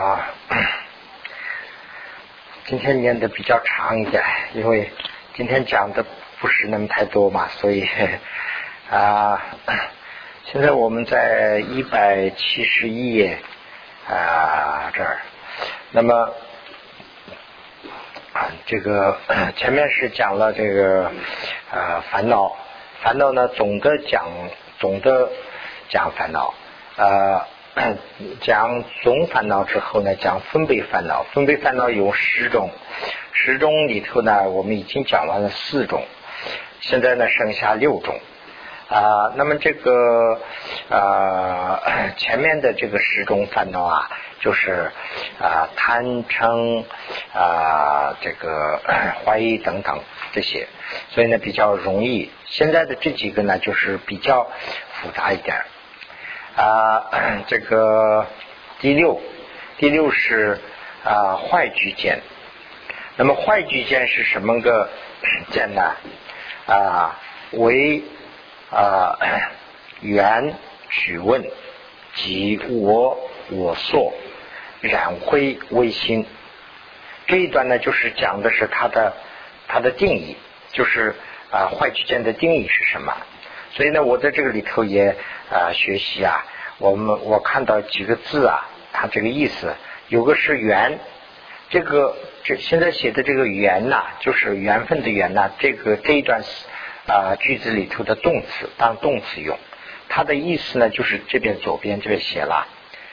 啊，今天念的比较长一点，因为今天讲的不是那么太多嘛，所以 啊，现在我们在一百七十一页啊这儿，那么啊这个 前面是讲了这个啊烦恼，烦恼呢总的讲总的讲烦恼啊。讲总烦恼之后呢，讲分别烦恼。分别烦恼有十种，十种里头呢，我们已经讲完了四种，现在呢剩下六种啊。那么这个啊 前面的这个十种烦恼啊，就是啊贪嗔啊这个 怀疑等等这些，所以呢比较容易。现在的这几个呢，就是比较复杂一点。啊，这个第六，第六是啊坏居见。那么坏居见是什么个见呢？啊，为啊缘取问即我我所染灰微心。这一段呢，就是讲的是它的它的定义，就是啊坏居见的定义是什么？所以呢，我在这个里头也啊学习啊，我们我看到几个字啊，它这个意思有个是缘，这个这现在写的这个缘呐，就是缘分的缘呐，这个这一段啊句子里头的动词当动词用，它的意思呢就是这边左边这边写了，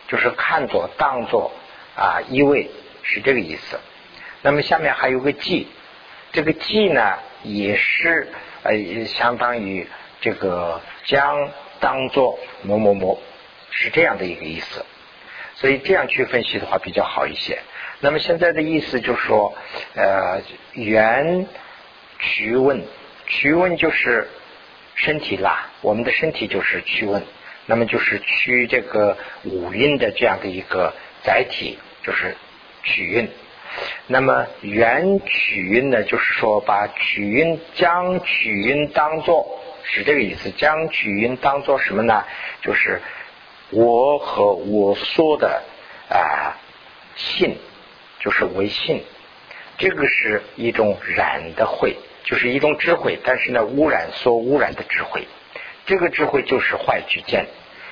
就是看作当作啊意味是这个意思。那么下面还有个记，这个记呢也是呃相当于。这个将当做某某某是这样的一个意思，所以这样去分析的话比较好一些。那么现在的意思就是说，呃，原驱问，曲问就是身体啦，我们的身体就是曲问，那么就是驱这个五蕴的这样的一个载体，就是取运。那么原取运呢，就是说把取运将取运当做。是这个意思，将取音当做什么呢？就是我和我说的啊信，就是为信，这个是一种染的慧，就是一种智慧，但是呢污染所污染的智慧，这个智慧就是坏举见，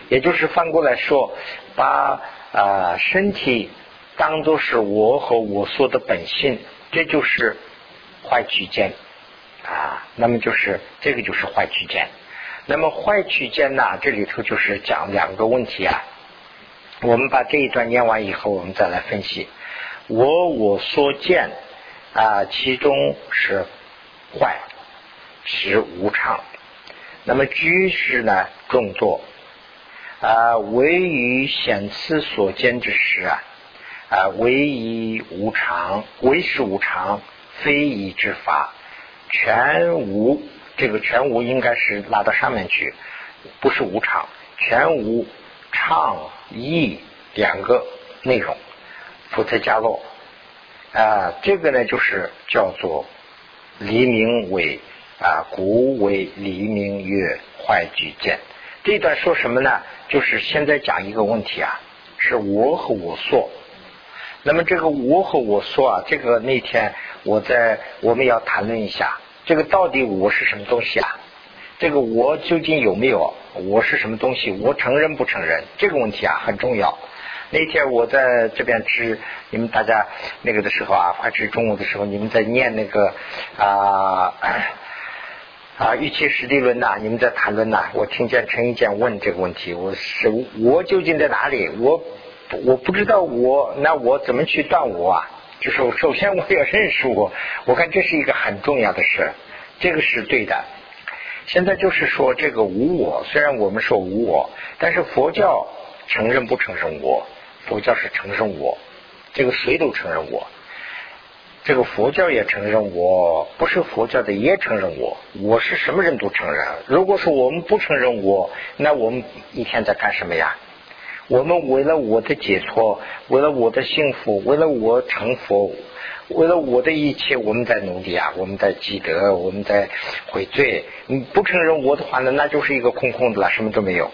也就是翻过来说，把啊身体当做是我和我说的本性，这就是坏举见。啊，那么就是这个就是坏区间。那么坏区间呢，这里头就是讲两个问题啊。我们把这一段念完以后，我们再来分析。我我所见啊，其中是坏，是无常。那么居士呢，众作啊，唯于显次所见之时啊，啊，唯以无常，唯是无常，非以之法。全无这个全无应该是拉到上面去，不是无常，全无常意两个内容，福特加洛啊，这个呢就是叫做黎明为啊，古为黎明月坏举见。这段说什么呢？就是现在讲一个问题啊，是我和我说。那么这个我和我说啊，这个那天我在我们要谈论一下，这个到底我是什么东西啊？这个我究竟有没有？我是什么东西？我承认不承认？这个问题啊很重要。那天我在这边吃，你们大家那个的时候啊，快吃中午的时候，你们在念那个啊啊预期实地论呐，你们在谈论呐。我听见陈一健问这个问题，我是我究竟在哪里？我。我不知道我，那我怎么去断我啊？就是首先我要认识我，我看这是一个很重要的事，这个是对的。现在就是说这个无我，虽然我们说无我，但是佛教承认不承认我？佛教是承认我，这个谁都承认我，这个佛教也承认我，不是佛教的也承认我，我是什么人都承认。如果说我们不承认我，那我们一天在干什么呀？我们为了我的解脱，为了我的幸福，为了我成佛，为了我的一切，我们在努力啊！我们在积德，我们在悔罪。你不承认我的话呢，那就是一个空空的了，什么都没有。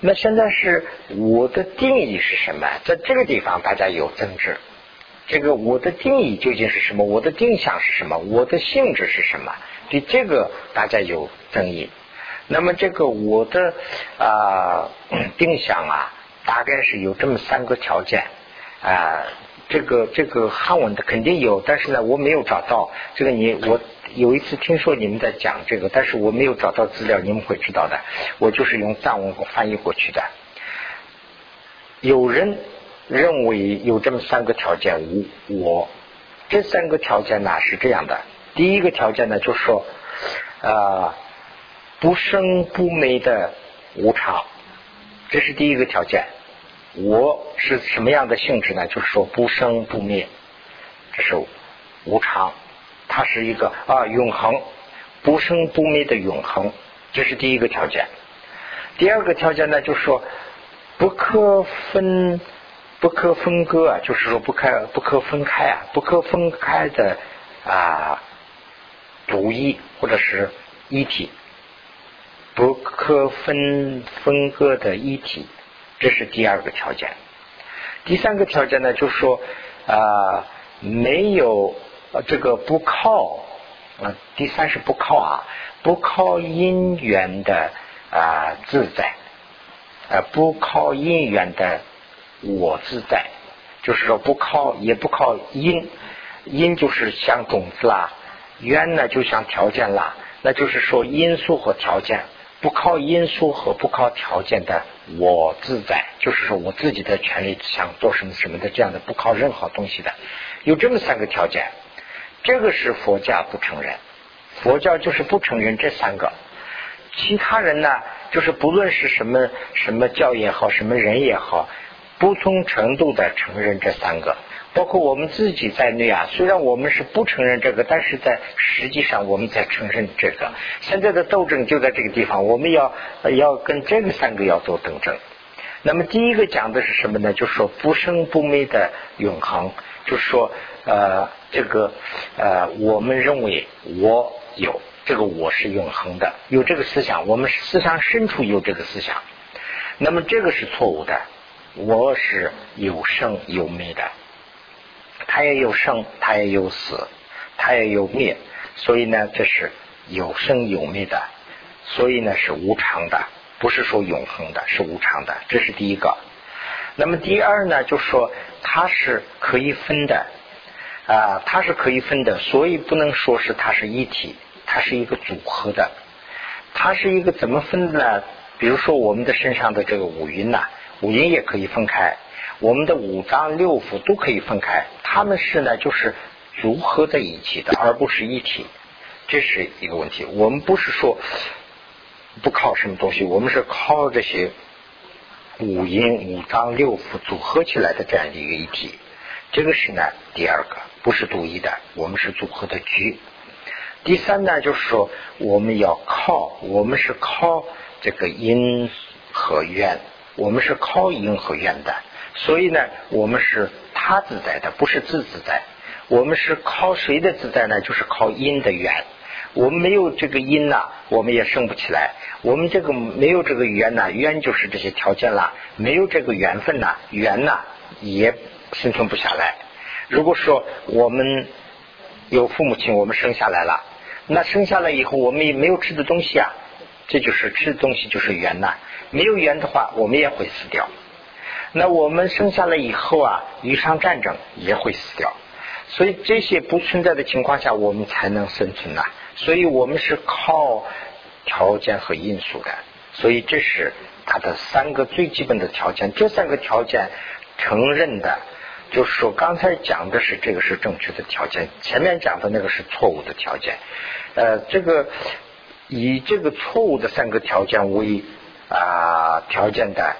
那现在是我的定义是什么？在这个地方大家有争执。这个我的定义究竟是什么？我的定向是什么？我的性质是什么？对这个大家有争议。那么这个我的啊定向啊，大概是有这么三个条件啊。这个这个汉文的肯定有，但是呢，我没有找到。这个你我有一次听说你们在讲这个，但是我没有找到资料，你们会知道的。我就是用藏文翻译过去的。有人。认为有这么三个条件，无我这三个条件呢是这样的。第一个条件呢，就是说，啊，不生不灭的无常，这是第一个条件。我是什么样的性质呢？就是说不生不灭，这是无常，它是一个啊永恒，不生不灭的永恒，这是第一个条件。第二个条件呢，就是说不可分。不可分割啊，就是说不可不可分开啊，不可分开的啊独一或者是一体，不可分分割的一体，这是第二个条件。第三个条件呢，就是说啊没有这个不靠啊，第三是不靠啊，不靠因缘的啊自在啊，不靠因缘的。我自在，就是说不靠也不靠因，因就是像种子啦，缘呢就像条件啦，那就是说因素和条件，不靠因素和不靠条件的我自在，就是说我自己的权利想做什么什么的这样的不靠任何东西的，有这么三个条件，这个是佛教不承认，佛教就是不承认这三个，其他人呢就是不论是什么什么教也好，什么人也好。不同程度的承认这三个，包括我们自己在内啊。虽然我们是不承认这个，但是在实际上我们在承认这个。现在的斗争就在这个地方，我们要要跟这个三个要做斗争。那么第一个讲的是什么呢？就是说不生不灭的永恒，就是说呃这个呃我们认为我有这个我是永恒的，有这个思想，我们思想深处有这个思想，那么这个是错误的。我是有生有灭的，它也有生，它也有死，它也有灭，所以呢，这是有生有灭的，所以呢是无常的，不是说永恒的，是无常的，这是第一个。那么第二呢，就说它是可以分的啊，它是可以分的，所以不能说是它是一体，它是一个组合的，它是一个怎么分的呢？比如说我们的身上的这个五蕴呐。五音也可以分开，我们的五脏六腑都可以分开，他们是呢就是组合在一起的，而不是一体，这是一个问题。我们不是说不靠什么东西，我们是靠这些五音、五脏六腑组合起来的这样的一个一体。这个是呢第二个，不是独一的，我们是组合的局。第三呢就是说我们要靠，我们是靠这个因和缘。我们是靠因和缘的，所以呢，我们是他自在的，不是自自在。我们是靠谁的自在呢？就是靠因的缘。我们没有这个因呢，我们也生不起来。我们这个没有这个缘呢，缘就是这些条件啦。没有这个缘分呐，缘呐也生存不下来。如果说我们有父母亲，我们生下来了，那生下来以后，我们也没有吃的东西啊。这就是吃的东西就是缘呐，没有缘的话，我们也会死掉。那我们生下来以后啊，遇上战争也会死掉。所以这些不存在的情况下，我们才能生存呐。所以我们是靠条件和因素的。所以这是它的三个最基本的条件。这三个条件承认的，就是说刚才讲的是这个是正确的条件，前面讲的那个是错误的条件。呃，这个。以这个错误的三个条件为啊条件的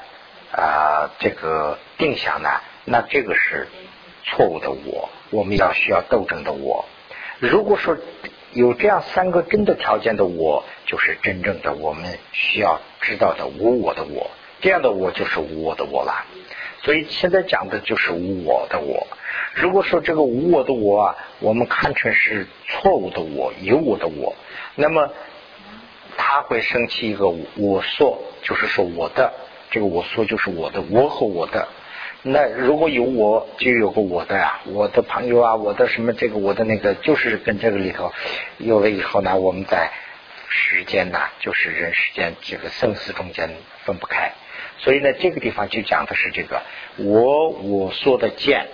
啊这个定向呢，那这个是错误的我，我们要需要斗争的我。如果说有这样三个真的条件的我，就是真正的我们需要知道的无我的我，这样的我就是无我的我了。所以现在讲的就是无我的我。如果说这个无我的我啊，我们看成是错误的我，有我的我，那么。他会升起一个我说，就是说我的这个我说就是我的，我和我的。那如果有我，就有个我的呀，我的朋友啊，我的什么这个我的那个，就是跟这个里头有了以后呢，我们在时间呐，就是人世间这个生死中间分不开。所以呢，这个地方就讲的是这个我我说的见，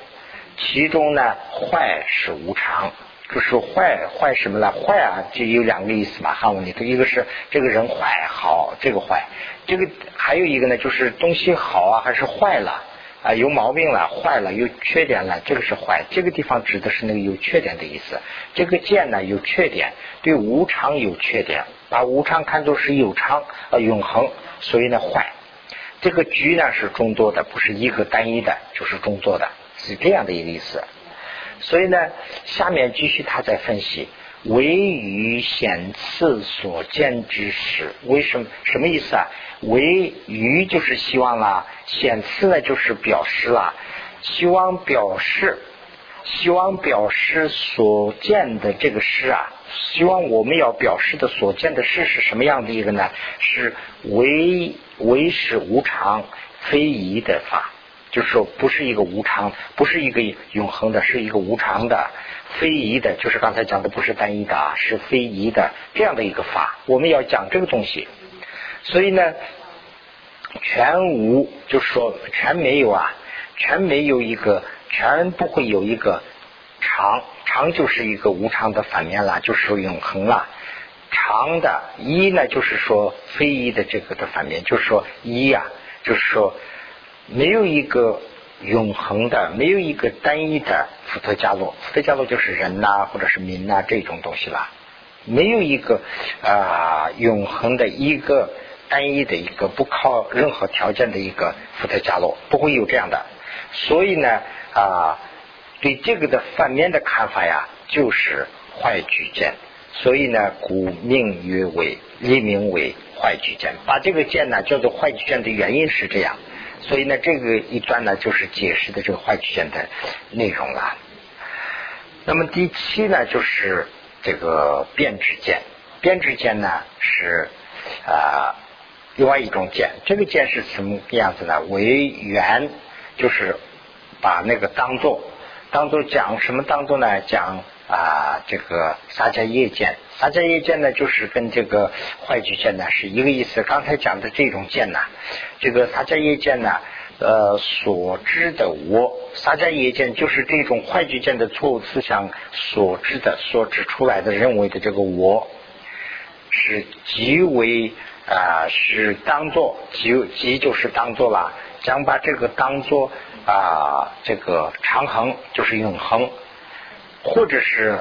其中呢坏是无常，就是坏坏什么呢？坏啊，就有两个意思嘛，汉文里头一个是这个人坏好，这个坏，这个还有一个呢，就是东西好啊还是坏了啊，有毛病了，坏了，有缺点了，这个是坏。这个地方指的是那个有缺点的意思。这个见呢有缺点，对无常有缺点，把无常看作是有常啊永恒，所以呢坏。这个局呢是众多的，不是一个单一的，就是众多的，是这样的一个意思。所以呢，下面继续他在分析，唯于显次所见之时，为什么？什么意思啊？唯于就是希望啦，显次呢就是表示啦，希望表示，希望表示所见的这个事啊。希望我们要表示的所见的事是什么样的一个呢？是唯唯是无常非疑的法，就是说不是一个无常，不是一个永恒的，是一个无常的非疑的，就是刚才讲的不是单一的啊，是非疑的这样的一个法。我们要讲这个东西，所以呢，全无就是说全没有啊，全没有一个，全不会有一个常。常就是一个无常的反面啦，就是说永恒啦。常的一呢，就是说非一的这个的反面，就是说一呀，就是说没有一个永恒的，没有一个单一的福特加洛。福特加洛就是人呐，或者是民呐这种东西啦，没有一个啊永恒的一个单一的一个不靠任何条件的一个福特加洛，不会有这样的。所以呢啊。对这个的反面的看法呀，就是坏举荐，所以呢，古名曰为，立名为坏举荐。把这个剑呢叫做坏举荐的原因是这样，所以呢，这个一段呢就是解释的这个坏曲线的内容了。那么第七呢，就是这个变质见，变质见呢是啊另外一种见，这个见是什么样子呢？为缘，就是把那个当做。当做讲什么？当做呢？讲啊，这个撒迦叶见，撒迦叶见呢，就是跟这个坏举见呢是一个意思。刚才讲的这种见呢，这个撒迦叶见呢，呃，所知的我，撒迦叶见就是这种坏举见的错误思想所知的、所指出来的、认为的这个我，是极为啊，是当做极极就是当做了，将把这个当做。啊，这个长恒就是永恒，或者是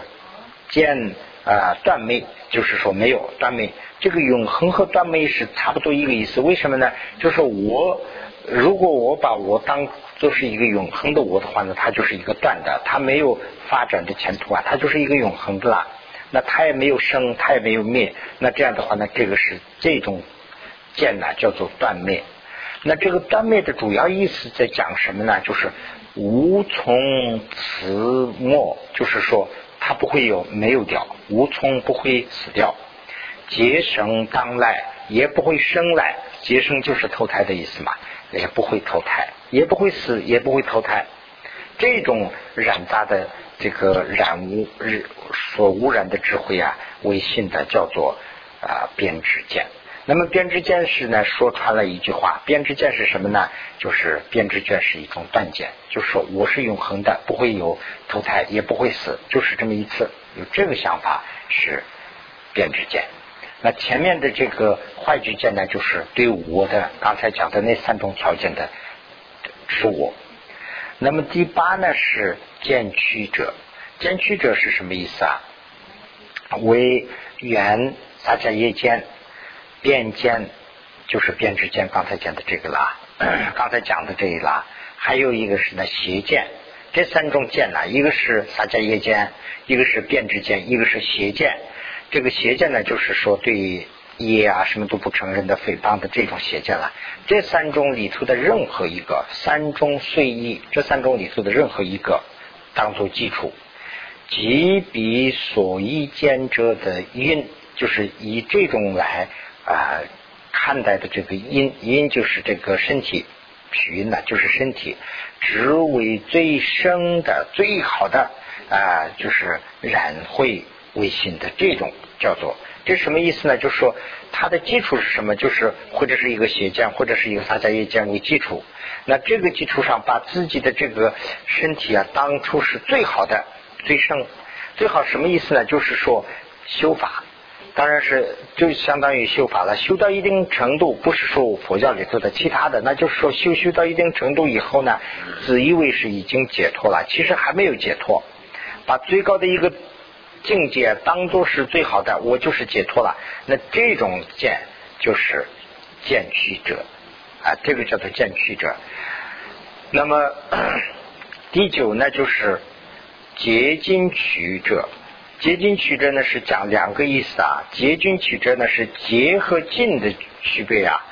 见啊断灭，就是说没有断灭。这个永恒和断灭是差不多一个意思。为什么呢？就是我如果我把我当做是一个永恒的我的话呢，它就是一个断的，它没有发展的前途啊，它就是一个永恒的啦。那它也没有生，它也没有灭。那这样的话呢，这个是这种见呢，叫做断灭。那这个断灭的主要意思在讲什么呢？就是无从此末，就是说它不会有没有掉，无从不会死掉，劫生当来也不会生来，劫生就是投胎的意思嘛，也不会投胎，也不会死，也不会投胎。这种染杂的这个染污日所污染的智慧啊，为信的叫做啊编织见。那么编织见识呢？说穿了一句话，编织见是什么呢？就是编织见是一种断见，就是说我是永恒的，不会有投胎，也不会死，就是这么一次。有这个想法是编织见。那前面的这个坏句见呢，就是对我的刚才讲的那三种条件的是我。那么第八呢是渐曲者，渐曲者是什么意思啊？为缘大家夜间。变见就是变质见，刚才讲的这个啦，刚才讲的这一啦，还有一个是呢邪见，这三种见呢，一个是撒迦耶见，一个是变质见，一个是邪见。这个邪见呢，就是说对业啊什么都不承认的诽谤的这种邪见了。这三种里头的任何一个，三种随意，这三种里头的任何一个，当做基础，即彼所依见者的因，就是以这种来。啊，看待的这个因，因就是这个身体，取因呢就是身体，只为最生的、最好的啊，就是染会为心的这种叫做，这什么意思呢？就是说它的基础是什么？就是或者是一个邪见，或者是一个撒迦业见为基础。那这个基础上，把自己的这个身体啊，当初是最好的、最生、最好什么意思呢？就是说修法。当然是就相当于修法了，修到一定程度，不是说佛教里头的其他的，那就是说修修到一定程度以后呢，自以为是已经解脱了，其实还没有解脱，把最高的一个境界当做是最好的，我就是解脱了。那这种见就是见取者啊，这个叫做见取者。那么 第九呢，就是结晶取者。结晶曲折呢是讲两个意思啊，结晶曲折呢是结和尽的区别啊。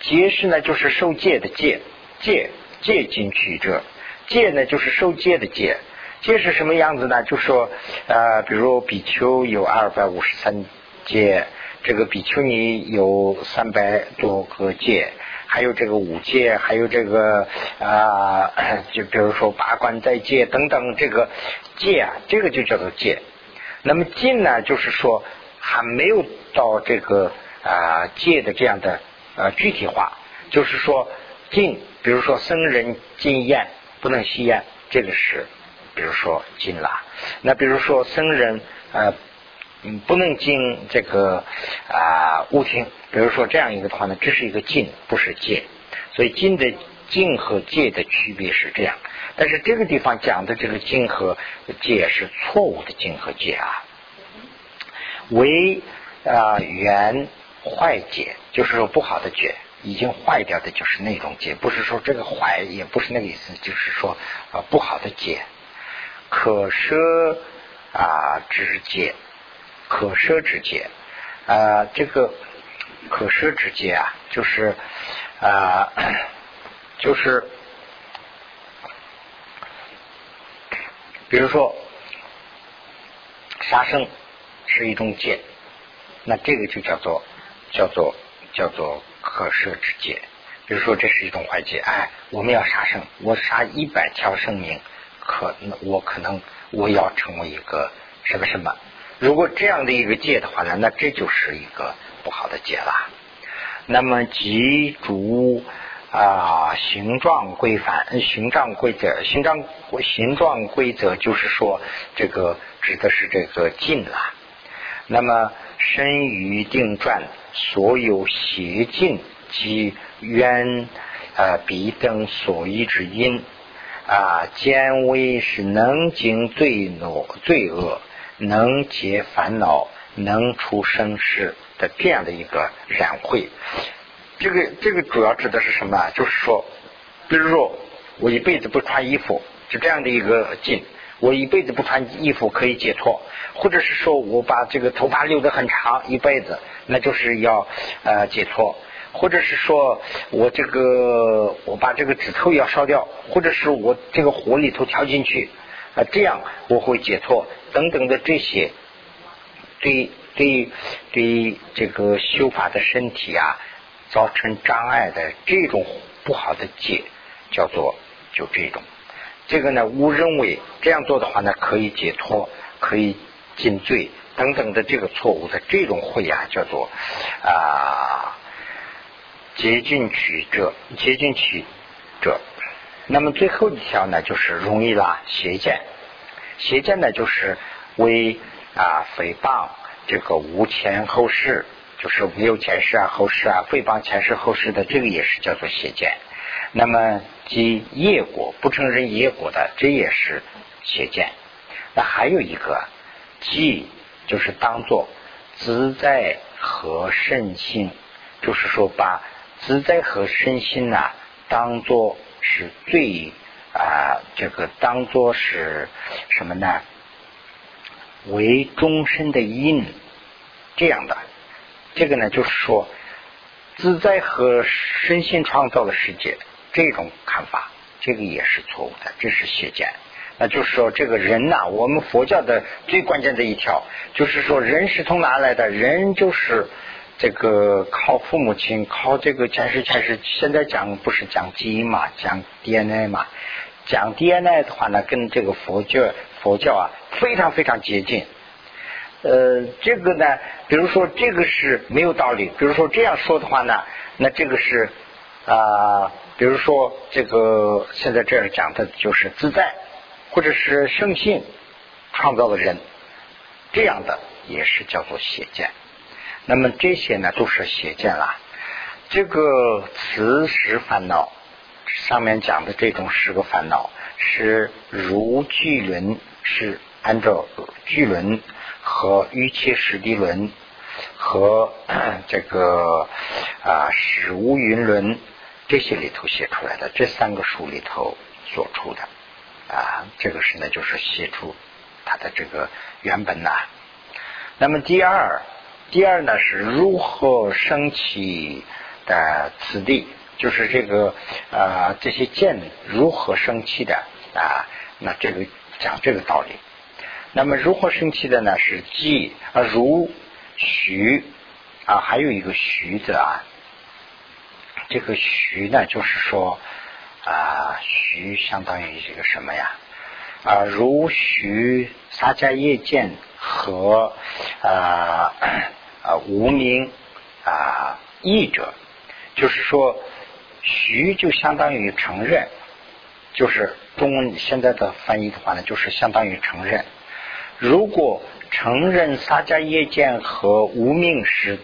结是呢就是受戒的戒，戒戒经曲折，戒呢就是受戒的戒。戒是什么样子呢？就说呃，比如比丘有二百五十三戒，这个比丘尼有三百多个戒，还有这个五戒，还有这个啊，就比如说八关斋戒等等，这个戒啊，这个就叫做戒。那么禁呢，就是说还没有到这个啊戒的这样的呃具体化，就是说禁，比如说僧人禁烟不能吸烟，这个是比如说禁了。那比如说僧人呃嗯不能进这个啊物听，比如说这样一个的话呢，这是一个禁，不是戒。所以禁的禁和戒的区别是这样。但是这个地方讲的这个经和戒是错误的经和戒啊，为啊原坏解，就是说不好的解，已经坏掉的就是那种解，不是说这个坏，也不是那个意思，就是说啊不好的解，可舍啊之戒，可舍之戒啊这个可舍之戒啊，就是啊就是。比如说，杀生是一种戒，那这个就叫做叫做叫做可舍之戒。比如说，这是一种坏戒，哎，我们要杀生，我杀一百条生命，可我可能我要成为一个什么什么。如果这样的一个戒的话呢，那这就是一个不好的戒了。那么，即主。啊，形状规范，形状规则，形状形状规则就是说，这个指的是这个禁了。那么身于定转，所有邪禁及冤啊彼等所依之因啊，见为是能经罪恶罪恶，能解烦恼，能出生世的这样的一个染会。这个这个主要指的是什么？就是说，比如说我一辈子不穿衣服，就这样的一个劲。我一辈子不穿衣服可以解脱，或者是说我把这个头发留得很长一辈子，那就是要呃解脱，或者是说我这个我把这个指头要烧掉，或者是我这个火里头跳进去啊，这样我会解脱等等的这些，对对对这个修法的身体啊。造成障碍的这种不好的戒，叫做就这种。这个呢，误认为这样做的话呢，可以解脱，可以尽罪等等的这个错误的这种会啊，叫做啊捷径取者，捷径取者。那么最后一条呢，就是容易啦，邪见。邪见呢，就是为啊诽谤这个无前后世。就是没有前世啊、后世啊，诽谤前世后世的，这个也是叫做邪见。那么即业果不承认业果的，这也是邪见。那还有一个即就是当做自在和身心，就是说把自在和身心呐当做是最啊这个当做是什么呢？为终身的因这样的。这个呢，就是说，自在和身心创造了世界，这种看法，这个也是错误的，这是邪见。那就是说，这个人呐，我们佛教的最关键的一条，就是说，人是从哪来的？人就是这个靠父母亲，靠这个前世前世，现在讲不是讲基因嘛，讲 DNA 嘛，讲 DNA 的话呢，跟这个佛教佛教啊非常非常接近。呃，这个呢，比如说这个是没有道理，比如说这样说的话呢，那这个是啊，比如说这个现在这样讲的就是自在，或者是圣性创造的人，这样的也是叫做邪见。那么这些呢都是邪见了。这个磁石烦恼上面讲的这种十个烦恼是如巨轮，是按照巨轮和玉切史地轮和这个啊史无云轮这些里头写出来的，这三个书里头所出的啊，这个是呢就是写出它的这个原本呐。那么第二。第二呢是如何升起的此地，就是这个啊这些剑如何升起的啊？那这个讲这个道理。那么如何生气的呢？是即啊如徐啊，还有一个徐字啊。这个徐呢，就是说啊徐相当于这个什么呀？啊如徐撒迦叶见和啊。啊，无名啊，译者，就是说，徐就相当于承认，就是中文现在的翻译的话呢，就是相当于承认。如果承认撒迦耶见和无名是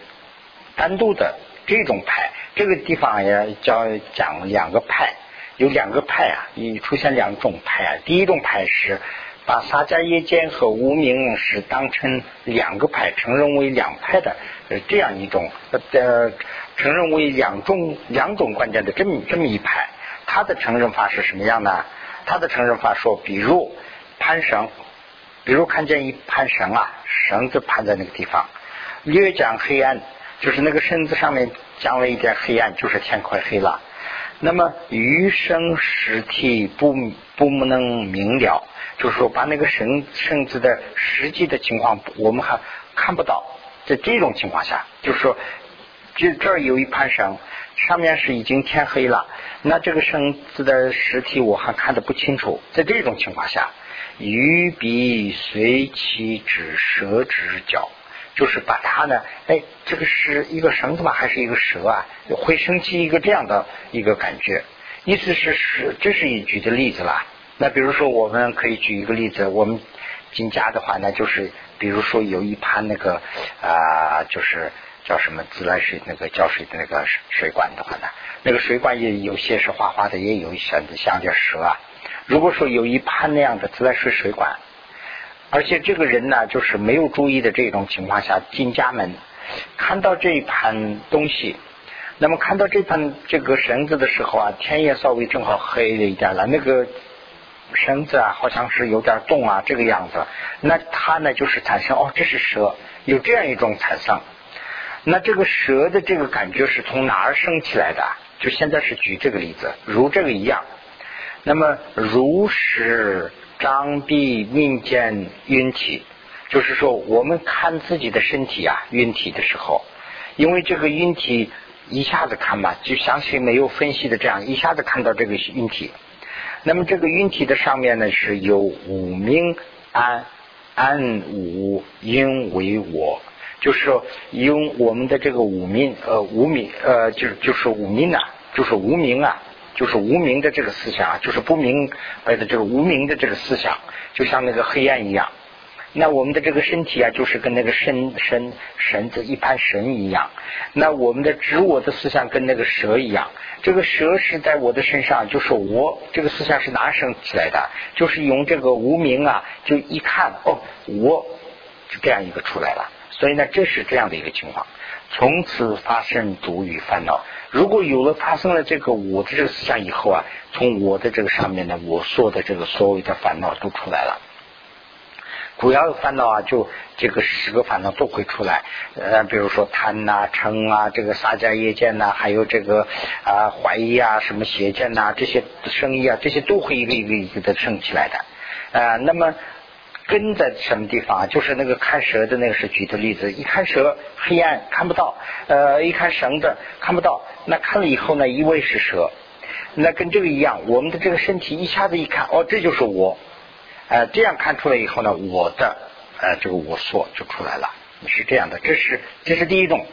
单独的这种派，这个地方也叫讲两个派，有两个派啊，已出现两种派啊。第一种派是。把撒迦耶见和无名是当成两个派，承认为两派的这样一种呃，承认为两种两种观点的这么这么一派，他的承认法是什么样呢？他的承认法说，比如潘绳，比如看见一盘绳啊，绳子盘在那个地方，略讲黑暗，就是那个绳子上面降了一点黑暗，就是天快黑了。那么余生实体不不能明了。就是说，把那个绳绳子的实际的情况，我们还看不到。在这种情况下，就是说，这这儿有一盘绳，上面是已经天黑了，那这个绳子的实体我还看得不清楚。在这种情况下，鱼笔随其指蛇指脚，就是把它呢，哎，这个是一个绳子吗？还是一个蛇啊？会升起一个这样的一个感觉。意思是是，这是一举的例子了。那比如说，我们可以举一个例子，我们进家的话呢，就是比如说有一盘那个啊，就是叫什么自来水那个浇水的那个水管的话呢，那个水管也有些是花花的，也有一些像点蛇啊。如果说有一盘那样的自来水水管，而且这个人呢，就是没有注意的这种情况下进家门，看到这一盘东西，那么看到这盘这个绳子的时候啊，天也稍微正好黑了一点了，那个。绳子啊，好像是有点动啊，这个样子。那他呢，就是产生哦，这是蛇，有这样一种产生。那这个蛇的这个感觉是从哪儿生起来的？就现在是举这个例子，如这个一样。那么如是张臂命见晕体，就是说我们看自己的身体啊，晕体的时候，因为这个晕体一下子看吧，就相信没有分析的这样，一下子看到这个晕体。那么这个运体的上面呢，是有五名安安五因为我，就是说用我们的这个五名呃无名呃就是就是无名啊，就是无名啊，就是无名的这个思想，就是不明白的这个无名的这个思想，就像那个黑暗一样。那我们的这个身体啊，就是跟那个绳绳绳子一盘绳一样。那我们的执我的思想跟那个蛇一样。这个蛇是在我的身上，就是我这个思想是哪生起来的？就是用这个无名啊，就一看哦，我就这样一个出来了。所以呢，这是这样的一个情况。从此发生主与烦恼。如果有了发生了这个我的这个思想以后啊，从我的这个上面呢，我说的这个所有的烦恼都出来了。主要的烦恼啊，就这个十个烦恼都会出来，呃，比如说贪呐、嗔啊，这个撒迦业见呐，还有这个啊怀疑啊，什么邪见呐，这些生意啊，这些都会一个一个一个的生起来的，啊，那么根在什么地方？啊？就是那个看蛇的那个是举的例子，一看蛇黑暗看不到，呃，一看绳子看不到，那看了以后呢，以为是蛇，那跟这个一样，我们的这个身体一下子一看，哦，这就是我，呃，这样看出来以后呢，我的呃这个我所就出来了，是这样的，这是这是第一种，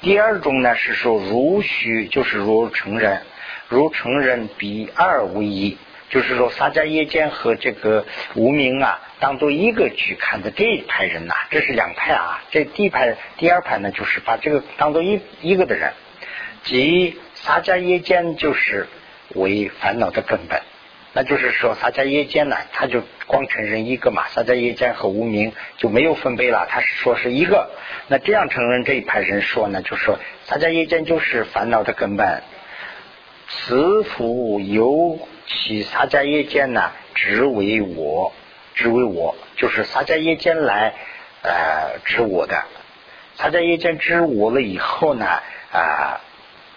第二种呢是说如虚，就是如成人，如成人比二为一。就是说，萨迦耶坚和这个无名啊，当做一个去看的这一派人呐，这是两派啊。这第一派、第二派呢，就是把这个当做一一个的人，即萨迦耶坚就是为烦恼的根本。那就是说，萨迦耶坚呢，他就光承认一个嘛，萨迦耶坚和无名就没有分别了，他是说是一个。那这样承认这一派人说呢，就说萨迦耶坚就是烦恼的根本。此福由其撒迦耶见呢，只为我，只为我，就是撒迦耶见来呃指我的。撒迦耶见指我了以后呢，啊，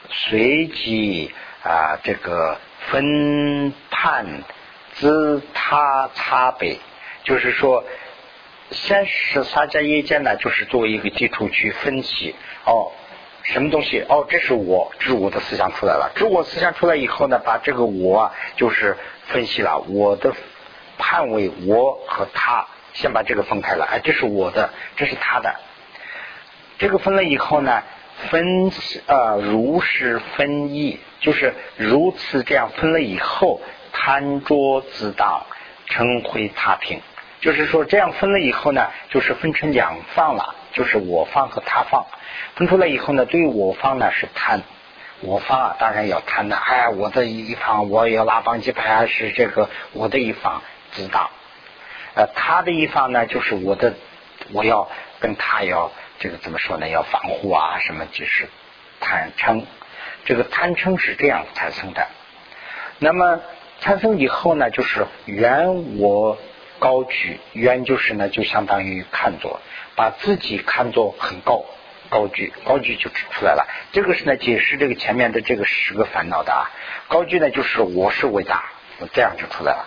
随即啊这个分判自他差别，就是说，先是撒迦耶见呢，就是作为一个基础去分析哦。什么东西？哦，这是我，知我的思想出来了。知我思想出来以后呢，把这个我就是分析了我的判为我和他，先把这个分开了。哎，这是我的，这是他的。这个分了以后呢，分啊如是分义，就是如此这样分了以后，贪着自当，成回他平。就是说这样分了以后呢，就是分成两方了，就是我方和他方。分出来以后呢，对于我方呢是贪，我方啊当然要贪的，哎，我的一方我要拉帮结派，是这个我的一方自大，呃，他的一方呢就是我的，我要跟他要这个怎么说呢？要防护啊，什么就是贪嗔，这个贪嗔是这样产生的。那么产生以后呢，就是原我高举，原就是呢就相当于看作把自己看作很高。高举，高举就指出来了。这个是呢，解释这个前面的这个十个烦恼的啊。高举呢，就是我是伟大，这样就出来了。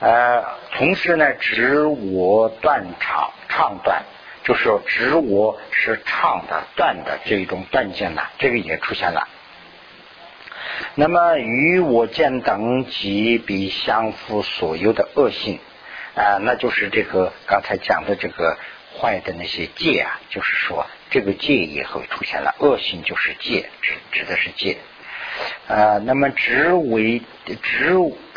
呃，同时呢，指我断肠唱断，就是指我是唱的断的这一种断见呢，这个也出现了。那么与我见等及比相符所有的恶性啊，那就是这个刚才讲的这个坏的那些戒啊，就是说。这个戒也会出现了，恶性就是戒，指指的是戒。呃，那么执为执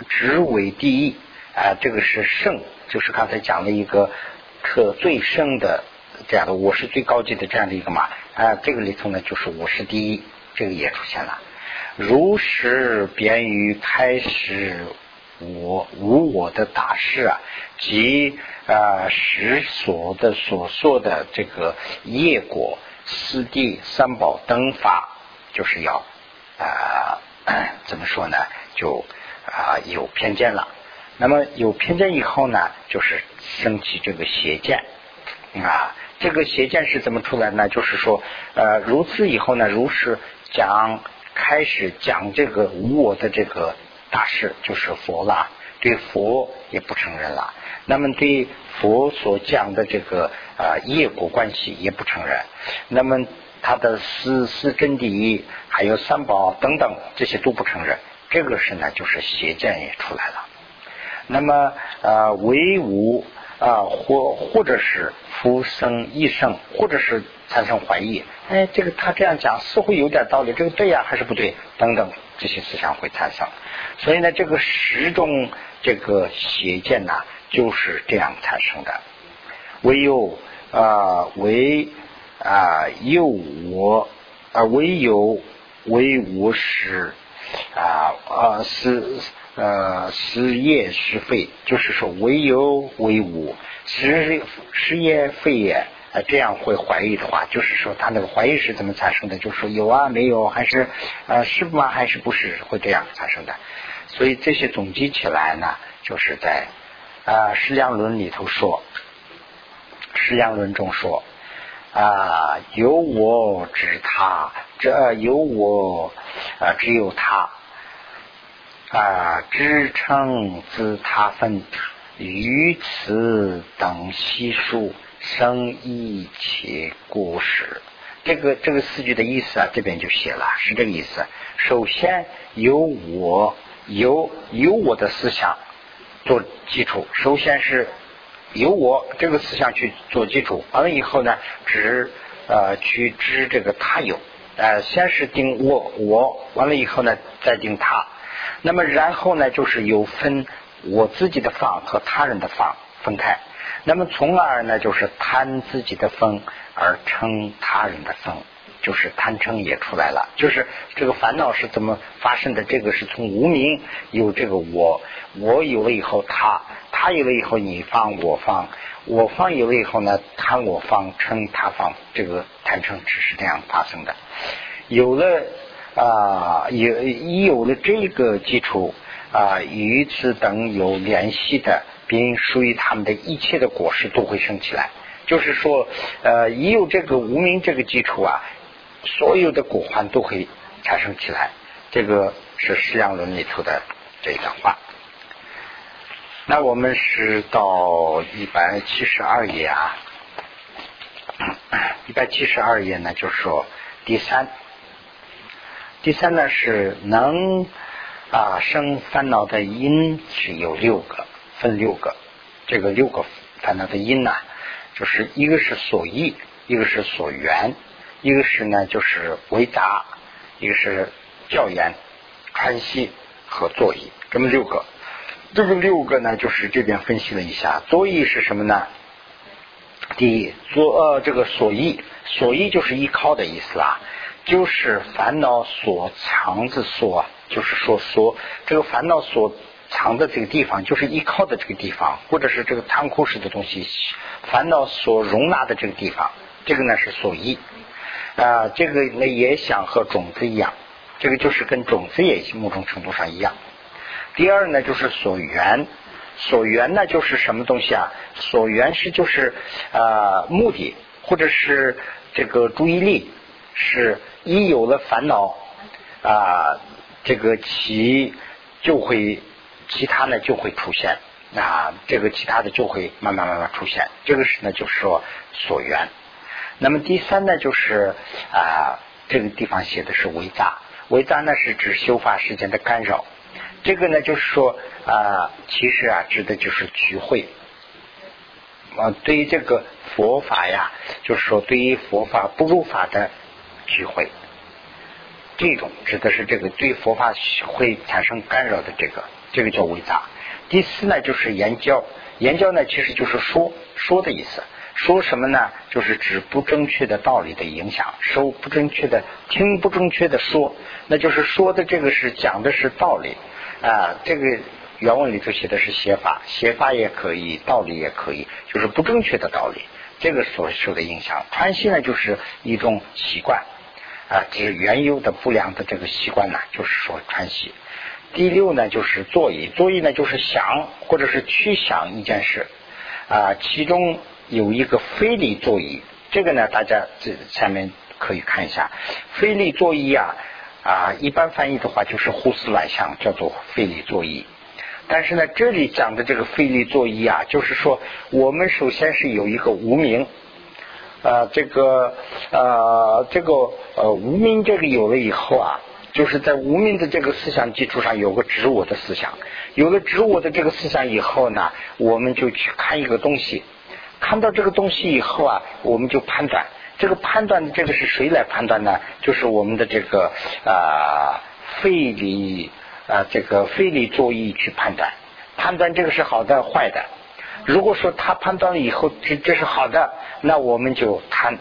执为第一啊，这个是圣，就是刚才讲的一个特最圣的这样的，我是最高级的这样的一个嘛啊，这个里头呢就是我是第一，这个也出现了。如实便于开始我无我的大事啊，即。啊，实所的所说的这个业果、四谛、三宝等法，就是要啊，怎么说呢？就啊有偏见了。那么有偏见以后呢，就是升起这个邪见啊。这个邪见是怎么出来呢？就是说，呃，如此以后呢，如是讲开始讲这个无我的这个大师，就是佛了，对佛也不承认了。那么对佛所讲的这个啊业果关系也不承认，那么他的四四真谛还有三宝等等这些都不承认，这个是呢就是邪见也出来了。那么啊唯无啊或或者是复生一生，或者是产生怀疑，哎这个他这样讲似乎有点道理，这个对呀还是不对？等等这些思想会产生，所以呢这个十种这个邪见呐。就是这样产生的，唯有啊唯啊有我啊唯有唯我是啊啊是呃是业是非，就是说唯有唯我是是业非也啊这样会怀疑的话，就是说他那个怀疑是怎么产生的？就是说有啊没有还是啊是吗还是不是会这样产生的？所以这些总结起来呢，就是在。啊，《释量论》里头说，《释量论》中说啊，有我指他，这有我啊，只有他啊，支撑自他分于此等悉数生一切故事。这个这个四句的意思啊，这边就写了，是这个意思。首先有我有有我的思想做基础，首先是有我这个思想去做基础，完了以后呢，只呃去知这个他有，呃先是定我我，完了以后呢再定他，那么然后呢就是有分我自己的放和他人的放分开，那么从而呢就是贪自己的分而称他人的分。就是贪嗔也出来了，就是这个烦恼是怎么发生的？这个是从无名有这个我，我有了以后他，他有了以后你放我放，我放有了以后呢，贪我放称他放，这个贪嗔只是这样发生的。有了啊，有已有了这个基础啊，与此等有联系的，并属于他们的一切的果实都会升起来。就是说，呃，已有这个无名这个基础啊。所有的果环都会产生起来，这个是《释量论》里头的这一段话。那我们是到一百七十二页啊，一百七十二页呢，就是说第三，第三呢是能啊生烦恼的因是有六个，分六个，这个六个烦恼的因呢，就是一个是所依，一个是所缘。一个是呢，就是为达；一个是教研、川西和作意，这么六个。这个六个呢，就是这边分析了一下，作意是什么呢？第一，作呃，这个所依，所依就是依靠的意思啦，就是烦恼所藏之所，就是说所这个烦恼所藏的这个地方，就是依靠的这个地方，或者是这个仓库式的东西，烦恼所容纳的这个地方，这个呢是所依。啊，这个呢也想和种子一样，这个就是跟种子也某种程度上一样。第二呢，就是所缘，所缘呢就是什么东西啊？所缘是就是啊目的或者是这个注意力，是一有了烦恼啊，这个其就会其他呢就会出现啊，这个其他的就会慢慢慢慢出现。这个是呢就是说所缘。那么第三呢，就是啊，这个地方写的是为杂，为杂呢是指修法时间的干扰。这个呢就是说啊，其实啊指的就是聚会啊，对于这个佛法呀，就是说对于佛法不入法的聚会，这种指的是这个对佛法会产生干扰的这个，这个叫为杂。第四呢就是言教，言教呢其实就是说说的意思。说什么呢？就是指不正确的道理的影响，受不正确的听不正确的说，那就是说的这个是讲的是道理啊。这个原文里头写的是写法，写法也可以，道理也可以，就是不正确的道理，这个所受的影响。传习呢，就是一种习惯啊，指原有的不良的这个习惯呢，就是说穿习。第六呢，就是作意，作意呢就是想或者是去想一件事啊，其中。有一个非力作意，这个呢，大家这下面可以看一下，非力作意啊啊，一般翻译的话就是胡思乱想，叫做非力作意。但是呢，这里讲的这个非力作意啊，就是说我们首先是有一个无名，呃，这个呃，这个呃无名这个有了以后啊，就是在无名的这个思想基础上有个执我的思想，有了执我的这个思想以后呢，我们就去看一个东西。看到这个东西以后啊，我们就判断，这个判断的这个是谁来判断呢？就是我们的这个啊费力啊这个费力作意去判断，判断这个是好的坏的。如果说他判断了以后这这是好的，那我们就贪；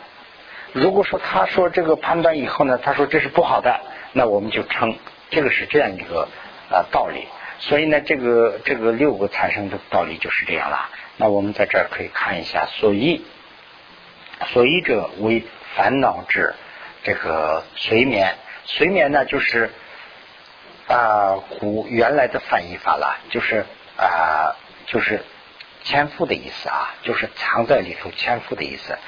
如果说他说这个判断以后呢，他说这是不好的，那我们就称。这个是这样一个啊道理。所以呢，这个这个六个产生的道理就是这样了。那我们在这儿可以看一下，所依，所依者为烦恼之这个随眠，随眠呢就是啊古原来的翻译法了，就是啊就是潜伏的意思啊，就是藏在里头潜伏的意思。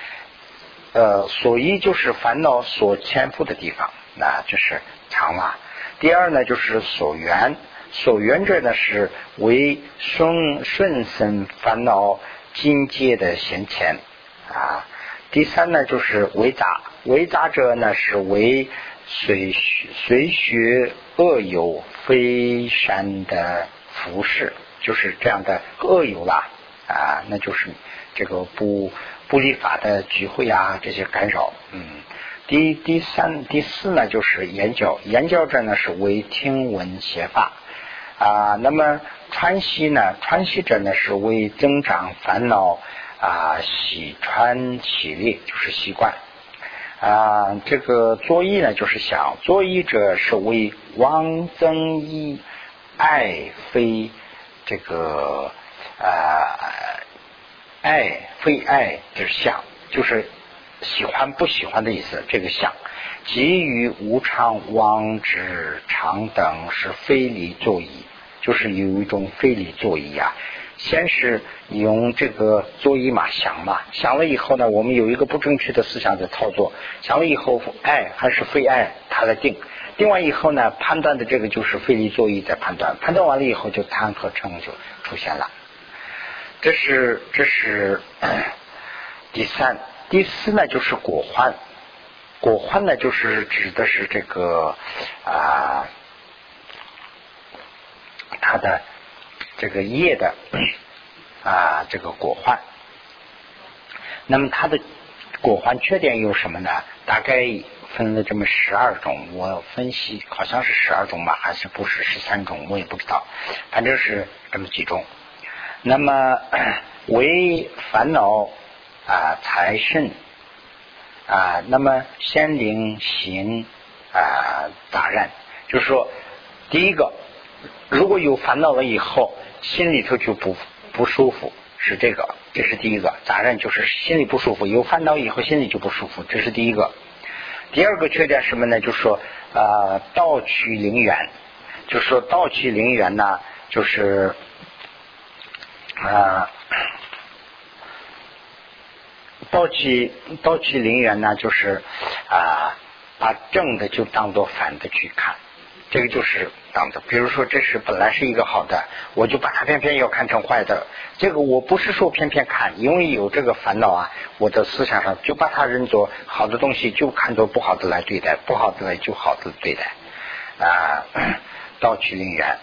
呃，所依就是烦恼所潜伏的地方，那就是藏了。第二呢就是所缘。所缘者呢是为顺顺生烦恼境界的先前啊。第三呢就是为杂，为杂者呢是为随随学恶友非善的服饰，就是这样的恶友啦啊，那就是这个不不立法的聚会啊这些干扰，嗯。第第三第四呢就是言教，言教者呢是为听闻写法啊，那么传习呢，传习者呢是为增长烦恼。啊，喜穿起立就是习惯啊。这个作意呢，就是想作意者是为汪增益爱非这个啊爱非爱就是想，就是喜欢不喜欢的意思。这个想基于无常妄执常等是非理作意，就是有一种非理作意啊。先是用这个作意嘛想嘛，想了以后呢，我们有一个不正确的思想在操作，想了以后爱还是非爱，他来定，定完以后呢，判断的这个就是非理作意在判断，判断完了以后就贪和嗔就出现了。这是这是第三，第四呢就是果患，果患呢就是指的是这个啊，它的。这个叶的啊，这个果患，那么它的果患缺点有什么呢？大概分了这么十二种，我分析好像是十二种吧，还是不是十三种，我也不知道，反正是这么几种。那么 为烦恼啊财甚啊，那么先灵行啊杂然，就是说第一个，如果有烦恼了以后。心里头就不不舒服，是这个，这是第一个。杂然就是心里不舒服，有烦恼以后心里就不舒服，这是第一个。第二个缺点什么呢？就是说啊，盗取灵源，就是说盗取灵源呢，就是啊，盗取盗取灵园呢，就是啊，把正的就当做反的去看。这个就是当的，比如说这是本来是一个好的，我就把它偏偏要看成坏的。这个我不是说偏偏看，因为有这个烦恼啊，我的思想上就把它认作好的东西，就看作不好的来对待，不好的来就好的对待啊，盗取灵园。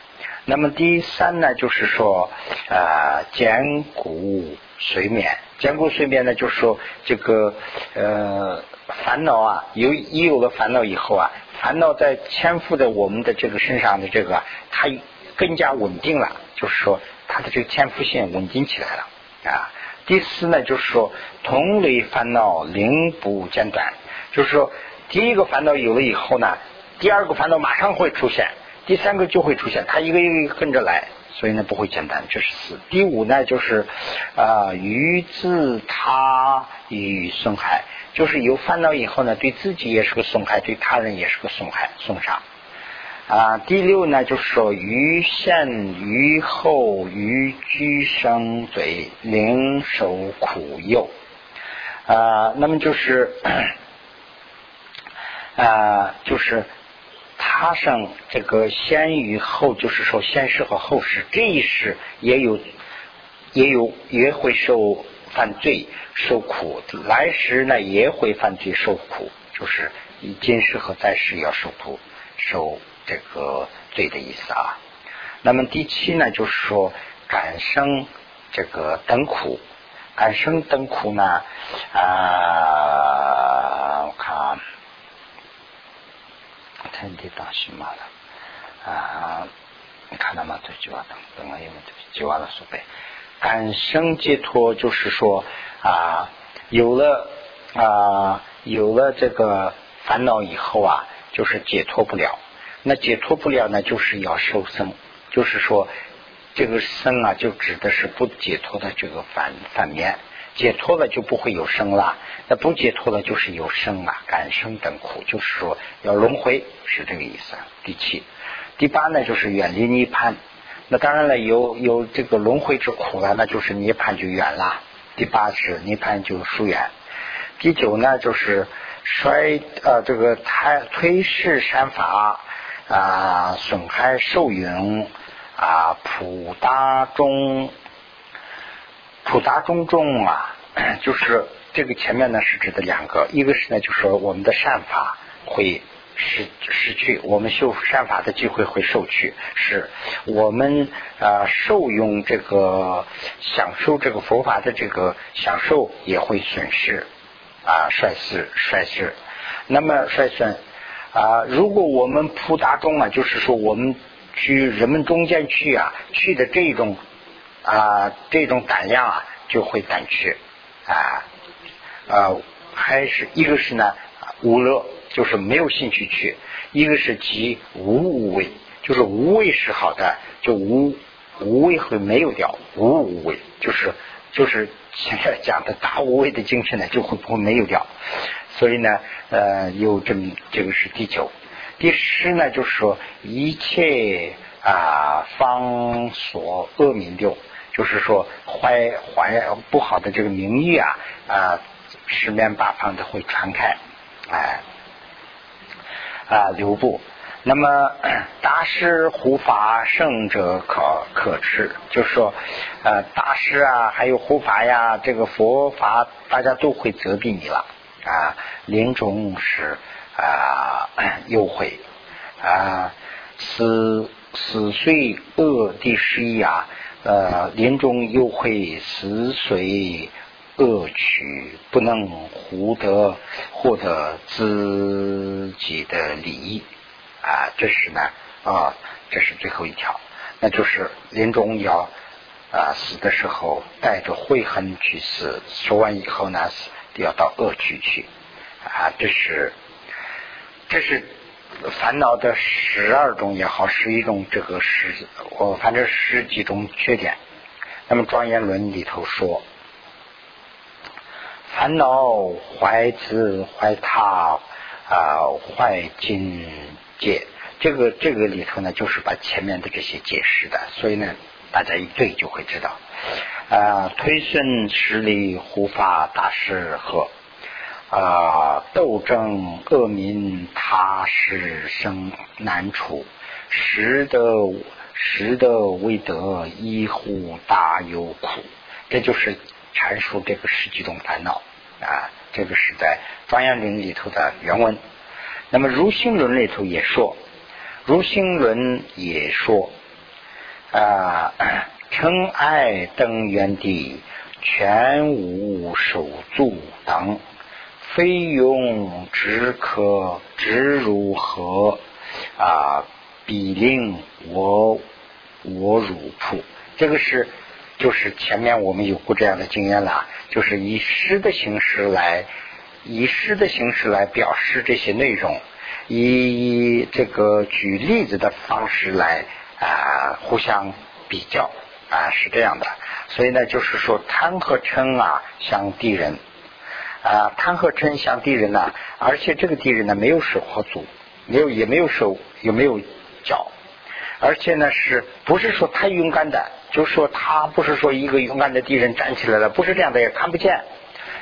那么第三呢，就是说啊，坚固睡眠，坚固睡眠呢，就是说这个呃烦恼啊，有一有了烦恼以后啊。烦恼在潜伏在我们的这个身上的这个，它更加稳定了，就是说它的这个潜伏性稳定起来了啊。第四呢，就是说同类烦恼零不间断，就是说第一个烦恼有了以后呢，第二个烦恼马上会出现，第三个就会出现，它一个一个跟着来，所以呢不会简单。这是四。第五呢，就是啊，于自他与损害。就是有烦恼以后呢，对自己也是个损害，对他人也是个损害、损伤啊。第六呢，就是说于现于后于居生嘴，灵受苦忧啊。那么就是 啊，就是他生这个先与后，就是说先世和后世这一世也有也有也会受。犯罪受苦，来时呢也会犯罪受苦，就是今世和在世要受苦、受这个罪的意思啊。那么第七呢，就是说感生这个等苦，感生等苦呢啊，我看天地大喜嘛了啊，你看到吗？这句话等等了，因为这句话的说背。感生解脱，就是说啊，有了啊，有了这个烦恼以后啊，就是解脱不了。那解脱不了呢，就是要受生，就是说这个生啊，就指的是不解脱的这个反反面。解脱了就不会有生了，那不解脱了就是有生啊，感生等苦，就是说要轮回，是这个意思。第七、第八呢，就是远离涅槃。那当然了，有有这个轮回之苦了，那就是涅槃就远了。第八是涅槃就疏远。第九呢，就是衰呃这个胎推世善法啊损害受用啊普达中普达中众啊，就是这个前面呢是指的两个，一个是呢就是说我们的善法会。失失去，我们修善法的机会会受去，是我们啊受用这个享受这个佛法的这个享受也会损失啊衰失衰失。那么衰损啊，如果我们普达中啊，就是说我们去人们中间去啊，去的这种啊这种胆量啊就会胆怯啊啊，还是一个是呢无乐。就是没有兴趣去，一个是即无无为，就是无为是好的，就无无为会没有掉，无无为就是就是现在 讲的大无畏的精神呢，就会不会没有掉。所以呢，呃，有这么这个是第九，第十呢，就是说一切啊方所恶名六，就是说坏坏不好的这个名誉啊啊，十面八方的会传开，哎。啊，留步。那么 大师护法圣者可可持，就是说，呃，大师啊，还有护法呀，这个佛法大家都会责备你了啊。临终时啊，又会啊，死死碎恶第十一啊，呃，临终又会死碎。恶取不能获得获得自己的利益啊，这是呢啊，这是最后一条，那就是临终要啊死的时候带着悔恨去死，说完以后呢要到恶趣去啊，这是这是烦恼的十二种也好，十一种这个十我反正十几种缺点。那么庄严论里头说。烦恼怀自怀他啊坏境界，这个这个里头呢，就是把前面的这些解释的，所以呢，大家一对就会知道啊。推顺实力护法大师和啊斗争恶民他是生难处，实得实得未得一乎大有苦，这就是。阐述这个十几种烦恼啊，这个是在《庄严论》里头的原文。那么《如心论》里头也说，《如心论》也说啊，尘埃登原地，全无手足等，非用只可知如何啊？比令我我汝仆，这个是。就是前面我们有过这样的经验了，就是以诗的形式来，以诗的形式来表示这些内容，以这个举例子的方式来啊互相比较啊是这样的，所以呢就是说贪和嗔啊像敌人啊贪和嗔像敌人呢，而且这个敌人呢没有手和足，没有也没有手也没有脚。而且呢，是不是说太勇敢的？就说他不是说一个勇敢的敌人站起来了，不是这样的，也看不见，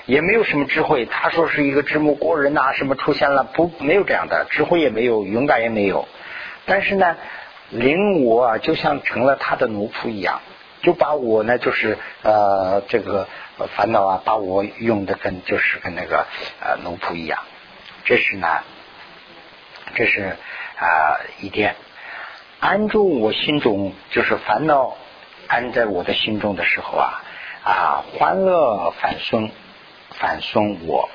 也没有什么智慧。他说是一个智目过人呐，什么出现了？不，没有这样的，智慧也没有，勇敢也没有。但是呢，令我就像成了他的奴仆一样，就把我呢，就是呃，这个烦恼啊，把我用的跟就是跟那个呃奴仆一样。这是呢，这是啊一点。安住我心中，就是烦恼安在我的心中的时候啊啊，欢乐反孙反孙我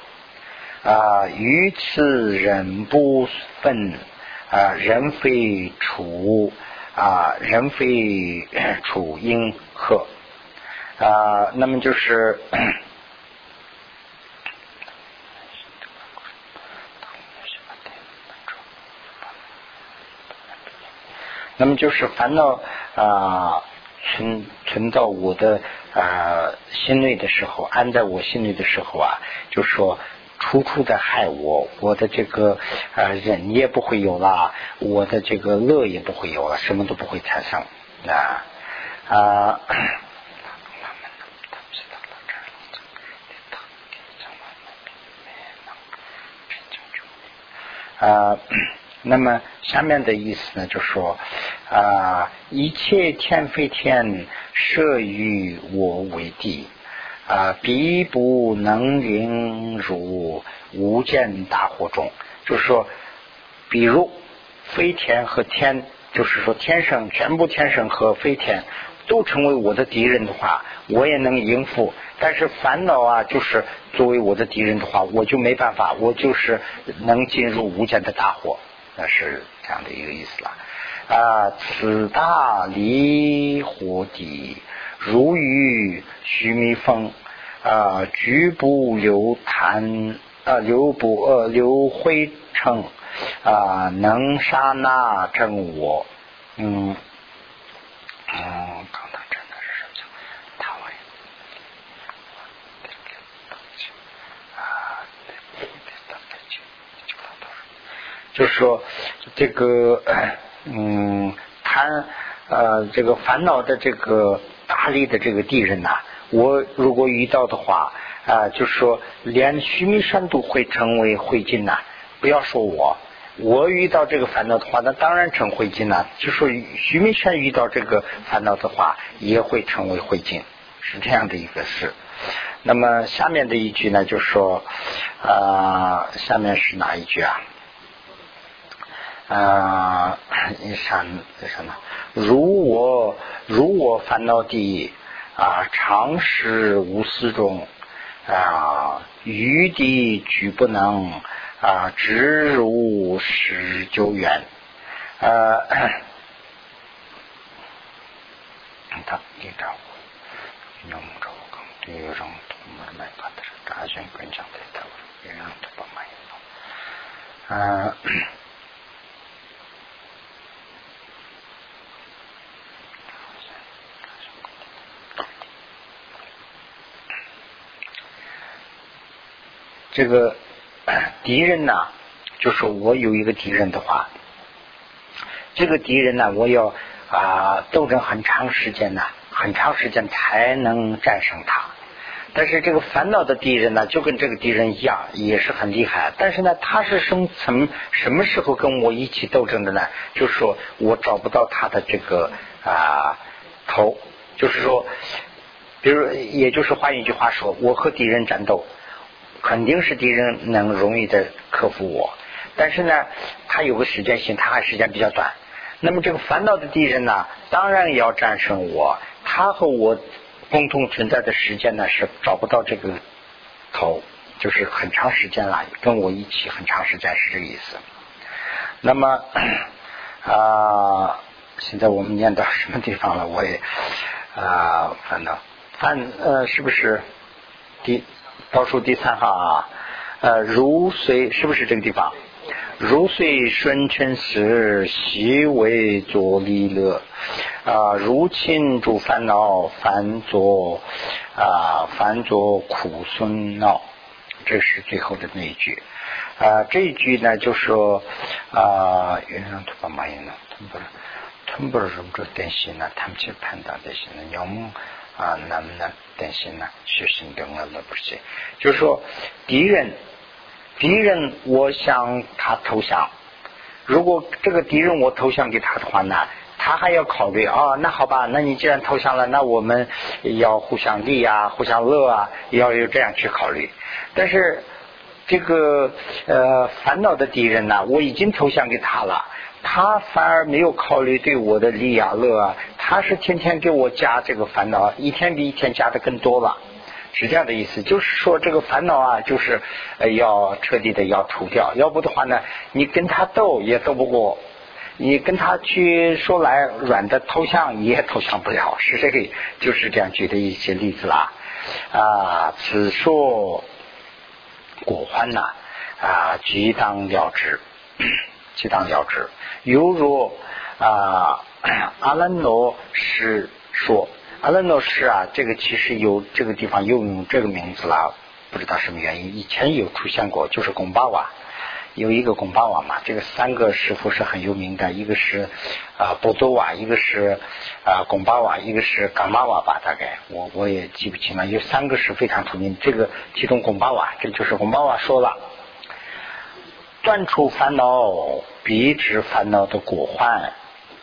啊，于此人不分啊，人非处啊，人非处因何啊？那么就是。那么就是烦恼啊存存到我的啊心内的时候，安在我心里的时候啊，就说处处的害我，我的这个啊忍也不会有了，我的这个乐也不会有了，什么都不会产生啊啊啊那么下面的意思呢，就说啊，一切天非天，设于我为地啊，必不能引入无间大火中。就是说，比如飞天和天，就是说天上全部天上和飞天都成为我的敌人的话，我也能应付。但是烦恼啊，就是作为我的敌人的话，我就没办法，我就是能进入无间的大火。那是这样的一个意思了啊！此大离火底，如遇徐弥峰啊，局部流痰啊，流不呃流灰尘啊，能刹那正我嗯嗯。就是说，这个嗯，贪呃，这个烦恼的这个大力的这个敌人呐，我如果遇到的话啊，就是说，连须弥山都会成为灰烬呐。不要说我，我遇到这个烦恼的话，那当然成灰烬了。就说须弥山遇到这个烦恼的话，也会成为灰烬，是这样的一个事。那么下面的一句呢，就说啊，下面是哪一句啊？啊，你想什么？如我如我烦恼地啊，常时无思中啊，余地举不能啊，直如十九远。呃，他一张，用着更对让同门来把的是大选更强的头，也让他不满意了。嗯。这个 敌人呢，就是我有一个敌人的话，这个敌人呢，我要啊斗争很长时间呢，很长时间才能战胜他。但是这个烦恼的敌人呢，就跟这个敌人一样，也是很厉害。但是呢，他是生从什么时候跟我一起斗争的呢？就是说我找不到他的这个啊头，就是说，比如，也就是换一句话说，我和敌人战斗。肯定是敌人能容易的克服我，但是呢，他有个时间性，他还时间比较短。那么这个烦恼的敌人呢，当然也要战胜我。他和我共同存在的时间呢，是找不到这个头，就是很长时间了，跟我一起很长时间是这个意思。那么 啊，现在我们念到什么地方了？我也啊，烦恼，烦呃，是不是第？倒数第三行啊，呃，如随是不是这个地方？如随顺权时，习为作利乐啊，如亲诸烦恼，烦作啊，烦作苦孙恼。这是最后的那一句啊，这一句呢，就说啊，原谅他把马云了，他不是，他不是什么这担心呢，他们去判断担心呢，要么。啊，那那担心呢？学心等了了不是？就是说，敌人，敌人，我向他投降。如果这个敌人我投降给他的话呢，他还要考虑啊。那好吧，那你既然投降了，那我们要互相利啊，互相乐啊，要有这样去考虑。但是这个呃烦恼的敌人呢，我已经投降给他了。他反而没有考虑对我的利啊乐啊，他是天天给我加这个烦恼，一天比一天加的更多了，是这样的意思。就是说这个烦恼啊，就是要彻底的要除掉，要不的话呢，你跟他斗也斗不过，你跟他去说来软的投降也投降不了，是这个，就是这样举的一些例子啦。啊，此说果欢呐，啊，即当了之，即当了之。犹如啊，阿兰诺是说，阿兰诺是啊，这个其实有这个地方又用这个名字了，不知道什么原因。以前有出现过，就是贡巴瓦，有一个贡巴瓦嘛，这个三个师傅是很有名的，一个是啊波多瓦，一个是啊贡巴瓦，一个是冈巴瓦吧，大概我我也记不清了。有三个是非常出名，这个其中贡巴瓦，这就是贡巴瓦说了。断除烦恼，必知烦恼的果患、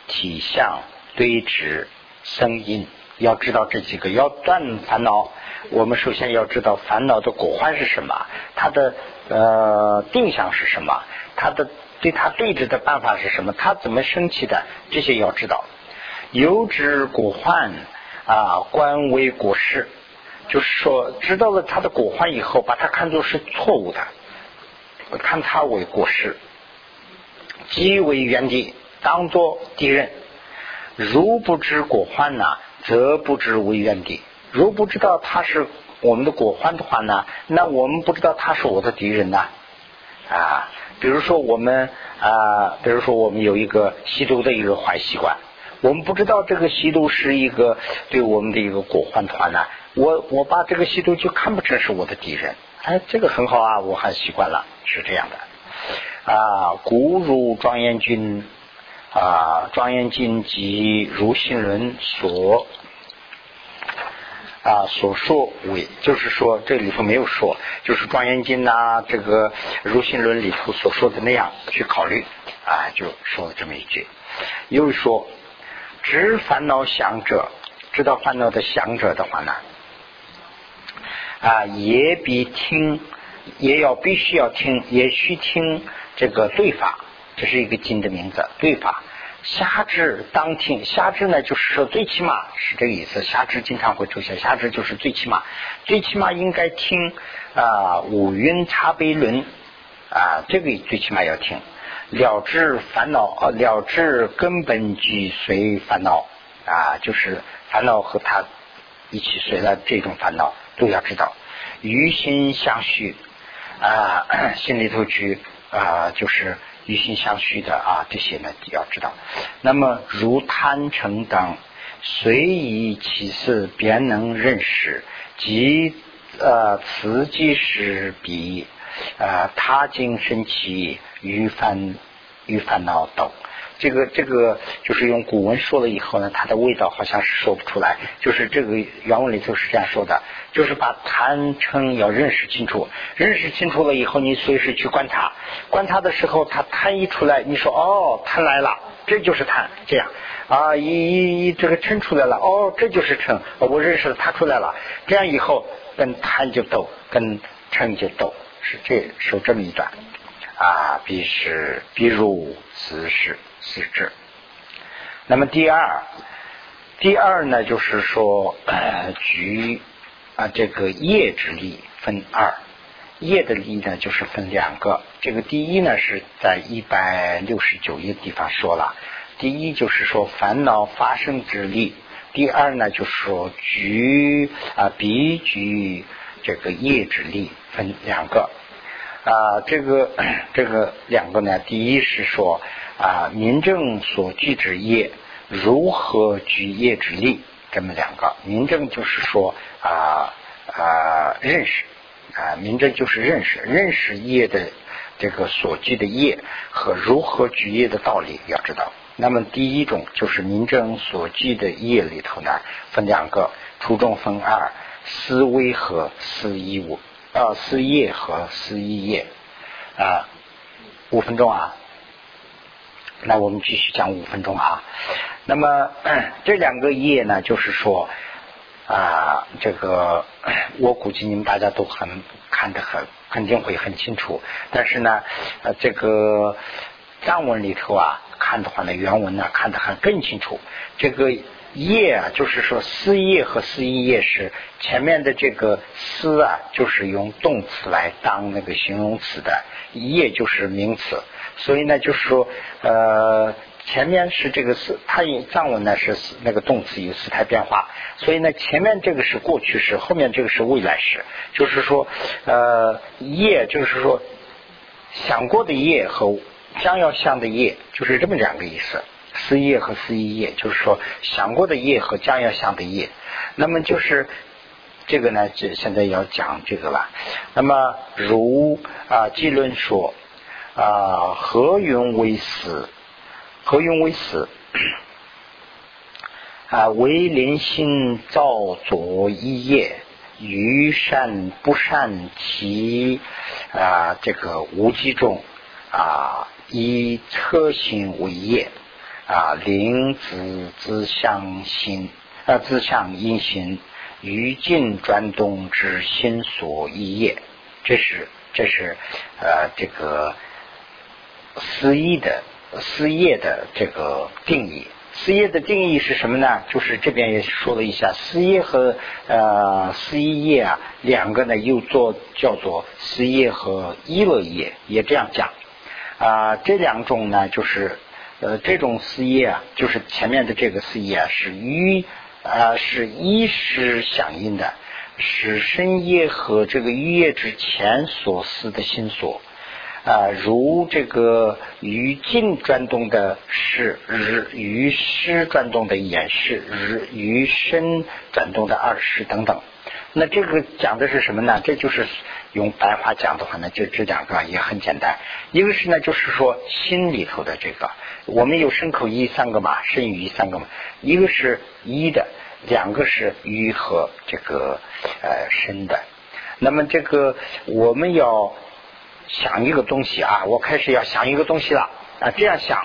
体相、对峙、声音。要知道这几个，要断烦恼，我们首先要知道烦恼的果患是什么，它的呃定向是什么，它的对它对峙的办法是什么，它怎么升起的，这些要知道。有知果患啊，观为果事，就是说知道了它的果患以后，把它看作是错误的，看他为果事，即为原敌，当作敌人。如不知果患呢？则不知为原敌。如不知道他是我们的果患的话呢，那我们不知道他是我的敌人呢啊。比如说我们啊，比如说我们有一个吸毒的一个坏习惯，我们不知道这个吸毒是一个对我们的一个果患的话呢，我我把这个吸毒就看不成是我的敌人。哎，这个很好啊，我还习惯了，是这样的啊。古如庄严君。啊，庄严经及如心论所啊所说为，就是说这里头没有说，就是庄严经呐，这个如心论里头所说的那样去考虑啊，就说了这么一句。又说知烦恼想者，知道烦恼的想者的话呢，啊，也比听，也要必须要听，也需听这个对法。这是一个经的名字，对法。瞎知当听，瞎知呢，就是说最起码是这个意思。瞎知经常会出现，瞎知就是最起码，最起码应该听啊五蕴差别论啊，这个最起码要听。了知烦恼啊，了知根本具随烦恼啊，就是烦恼和他一起随了这种烦恼都要知道。于心相续啊，心里头去啊，就是。于心相续的啊，这些呢要知道。那么如贪嗔等，随以其事，便能认识，即呃此即是比呃他经生起与烦与烦恼等。这个这个就是用古文说了以后呢，它的味道好像是说不出来。就是这个原文里头是这样说的，就是把贪嗔要认识清楚，认识清楚了以后，你随时去观察，观察的时候，它贪一出来，你说哦，贪来了，这就是贪，这样。啊，一一一这个嗔出来了，哦，这就是嗔，我认识了它出来了，这样以后跟贪就斗，跟嗔就斗，是这说这么一段。啊，必是比如此事。四智。那么第二，第二呢，就是说，呃，举啊这个业之力分二，业的力呢就是分两个。这个第一呢是在一百六十九页地方说了，第一就是说烦恼发生之力，第二呢就是说举啊比举这个业之力分两个啊，这个 这个两个呢，第一是说。啊，民政所具之业，如何举业之力？这么两个，民政就是说啊啊认识啊，民政就是认识，认识业的这个所具的业和如何举业的道理要知道。那么第一种就是民政所具的业里头呢，分两个，初中分二，思维和思义物啊，思业和思义业啊，五分钟啊。那我们继续讲五分钟啊。那么 这两个业呢，就是说啊，这个 我估计你们大家都很看得很肯定会很清楚。但是呢，呃，这个藏文里头啊，看的话呢，原文呢看得很更清楚。这个业啊，就是说思业和思义业是前面的这个思啊，就是用动词来当那个形容词的，业就是名词。所以呢，就是说，呃，前面是这个是它以藏文呢是那个动词有时态变化，所以呢，前面这个是过去式，后面这个是未来式，就是说，呃，业就是说想过的业和将要想的业，就是这么两个意思，思业和思意业，就是说想过的业和将要想的业，那么就是这个呢，就现在要讲这个了。那么如啊，记论说。啊，何云为死？何云为死？啊，为灵心造作一业，于善不善其啊，这个无机中啊，以车心为业啊，灵子之相心啊，之相因心，于尽转动之心所一业。这是这是呃这个思意的思业的这个定义。思业的定义是什么呢？就是这边也说了一下，思业和呃思一业啊，两个呢又做叫做思业和一乐业，也这样讲啊。这两种呢，就是呃这种思业啊，就是前面的这个思业啊，是与啊是一时响应的。是深夜和这个欲业之前所思的心所啊，如这个于静转动的是日，于湿转动的眼是日，于身转动的二十等等。那这个讲的是什么呢？这就是用白话讲的话呢，就这两个也很简单。一个是呢，就是说心里头的这个，我们有身口意三个嘛，身语三个嘛，一个是一的。两个是鱼和这个呃生的，那么这个我们要想一个东西啊，我开始要想一个东西了。啊，这样想，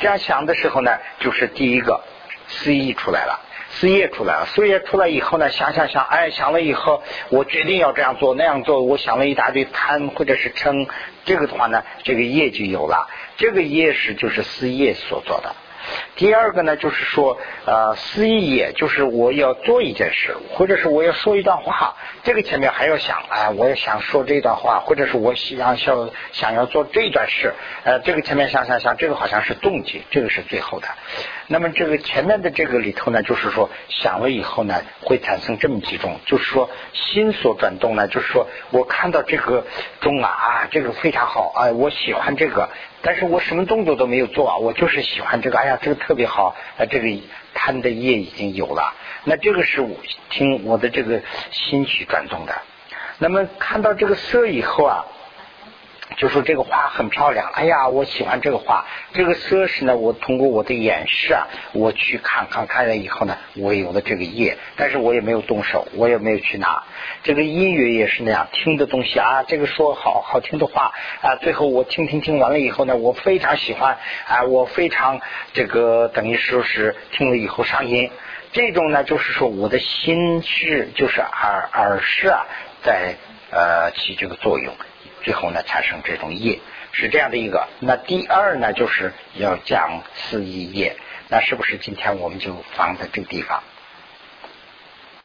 这样想的时候呢，就是第一个思意出来了，思业出来了，思业出来以后呢，想想想，哎，想了以后，我决定要这样做那样做，我想了一大堆贪或者是嗔，这个的话呢，这个业就有了，这个业是就是思业所做的。第二个呢，就是说，呃，思意，就是我要做一件事，或者是我要说一段话，这个前面还要想，哎，我要想说这段话，或者是我想想想要做这段事，呃，这个前面想想想，这个好像是动机，这个是最后的。那么这个前面的这个里头呢，就是说想了以后呢，会产生这么几种，就是说心所转动呢，就是说我看到这个钟啊，啊，这个非常好，哎，我喜欢这个。但是我什么动作都没有做啊，我就是喜欢这个。哎呀，这个特别好，啊，这个贪的业已经有了。那这个是我听我的这个心去转动的。那么看到这个色以后啊。就说这个花很漂亮，哎呀，我喜欢这个花。这个奢侈呢，我通过我的眼视啊，我去看看看了以后呢，我有了这个业，但是我也没有动手，我也没有去拿。这个音乐也是那样，听的东西啊，这个说好好听的话啊，最后我听听听完了以后呢，我非常喜欢啊，我非常这个等于说是听了以后上瘾。这种呢，就是说我的心是就是耳耳视啊，在呃起这个作用。最后呢，产生这种业是这样的一个。那第二呢，就是要讲四一业。那是不是今天我们就放在这个地方？